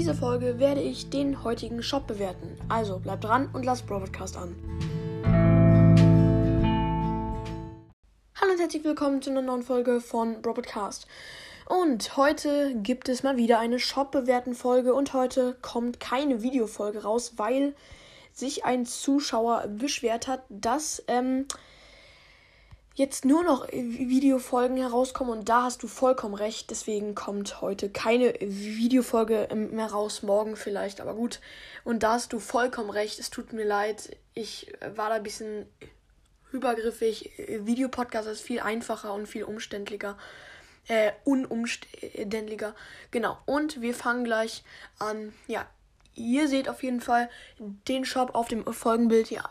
dieser Folge werde ich den heutigen Shop bewerten. Also bleibt dran und lasst Broadcast an. Hallo und herzlich willkommen zu einer neuen Folge von Broadcast. Und heute gibt es mal wieder eine Shop-Bewerten-Folge und heute kommt keine Videofolge raus, weil sich ein Zuschauer beschwert hat, dass ähm, jetzt nur noch Videofolgen herauskommen und da hast du vollkommen recht. Deswegen kommt heute keine Videofolge mehr raus, morgen vielleicht, aber gut. Und da hast du vollkommen recht. Es tut mir leid. Ich war da ein bisschen übergriffig. Videopodcast ist viel einfacher und viel umständlicher. Äh, unumständlicher. Genau. Und wir fangen gleich an. Ja, ihr seht auf jeden Fall den Shop auf dem Folgenbild. Ja,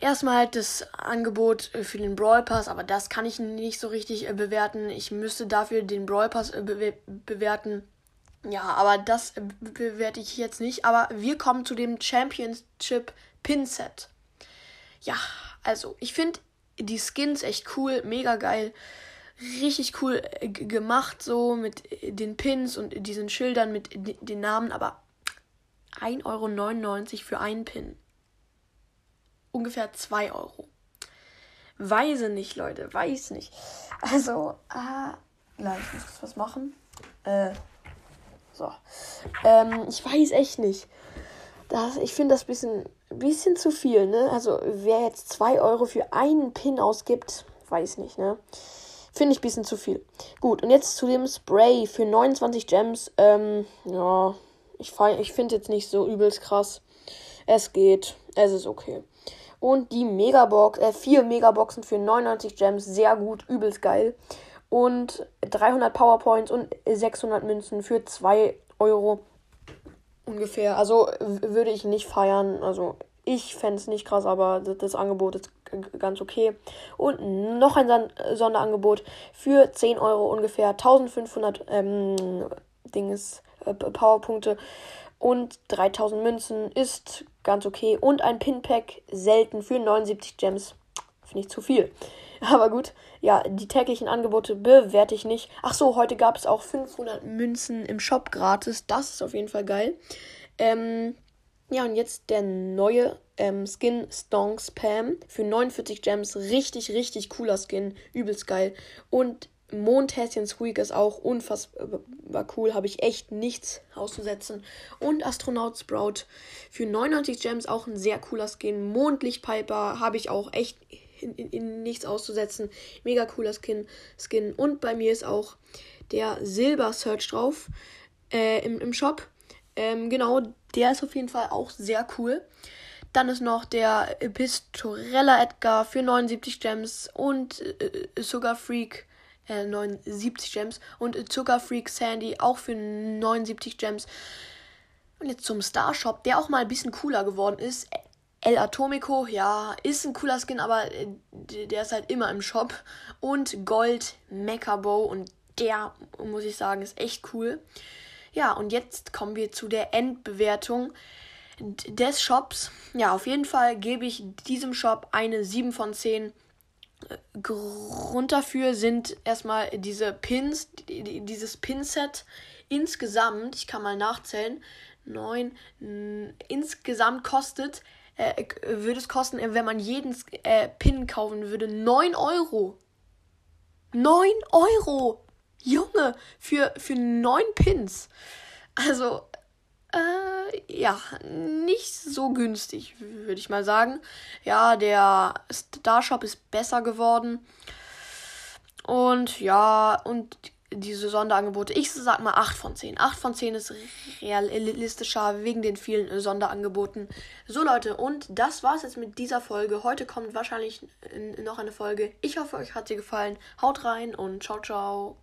Erstmal halt das Angebot äh, für den Brawl Pass, aber das kann ich nicht so richtig äh, bewerten. Ich müsste dafür den Brawl Pass äh, be bewerten. Ja, aber das bewerte ich jetzt nicht. Aber wir kommen zu dem Championship Pin Set. Ja, also ich finde die Skins echt cool, mega geil. Richtig cool gemacht, so mit den Pins und diesen Schildern mit den Namen, aber 1,99 Euro für einen Pin ungefähr 2 Euro. Weiß nicht, Leute, weiß nicht. Also, ah, nein, ich muss was machen. Äh, so. Ähm, ich weiß echt nicht. Das, ich finde das ein bisschen, bisschen zu viel, ne? Also, wer jetzt 2 Euro für einen Pin ausgibt, weiß nicht, ne? Finde ich ein bisschen zu viel. Gut, und jetzt zu dem Spray für 29 Gems. Ähm, ja, ich, ich finde jetzt nicht so übelst krass. Es geht. Es ist okay. Und die Megabox, äh, vier Megaboxen für 99 Gems, sehr gut, übelst geil. Und 300 Powerpoints und 600 Münzen für 2 Euro ungefähr. Also würde ich nicht feiern. Also ich fände es nicht krass, aber das, das, Angebot ist ganz okay. Und noch ein Sonderangebot für 10 Euro ungefähr 1500 ähm, Dings, äh, Powerpunkte und 3000 Münzen ist ganz okay. Und ein Pinpack selten für 79 Gems. Finde ich zu viel. Aber gut, ja, die täglichen Angebote bewerte ich nicht. Ach so, heute gab es auch 500 Münzen im Shop gratis. Das ist auf jeden Fall geil. Ähm, ja, und jetzt der neue ähm, Skin Stonk Spam für 49 Gems. Richtig, richtig cooler Skin. Übelst geil. Und Mondhäschen Squeak ist auch unfassbar cool, habe ich echt nichts auszusetzen. Und Astronaut Sprout für 99 Gems auch ein sehr cooler Skin. Mondlichtpiper habe ich auch echt in, in, in, nichts auszusetzen. Mega cooler Skin, Skin. Und bei mir ist auch der Silber Search drauf äh, im, im Shop. Ähm, genau, der ist auf jeden Fall auch sehr cool. Dann ist noch der Pistorella Edgar für 79 Gems und äh, Sugar Freak äh, 79 Gems. Und Zuckerfreak Sandy auch für 79 Gems. Und jetzt zum Star Shop, der auch mal ein bisschen cooler geworden ist. El Atomico, ja, ist ein cooler Skin, aber äh, der ist halt immer im Shop. Und Gold Mecha Bow und der, muss ich sagen, ist echt cool. Ja, und jetzt kommen wir zu der Endbewertung des Shops. Ja, auf jeden Fall gebe ich diesem Shop eine 7 von 10. Grund dafür sind erstmal diese Pins, dieses Pinset insgesamt, ich kann mal nachzählen, 9, insgesamt kostet, äh, würde es kosten, wenn man jeden äh, Pin kaufen würde, 9 Euro. 9 Euro! Junge, für, für 9 Pins. Also, äh, ja, nicht so günstig, würde ich mal sagen. Ja, der Starshop ist besser geworden. Und ja, und diese Sonderangebote, ich sag mal 8 von 10. 8 von 10 ist realistischer wegen den vielen Sonderangeboten. So Leute, und das war's jetzt mit dieser Folge. Heute kommt wahrscheinlich noch eine Folge. Ich hoffe, euch hat sie gefallen. Haut rein und ciao, ciao.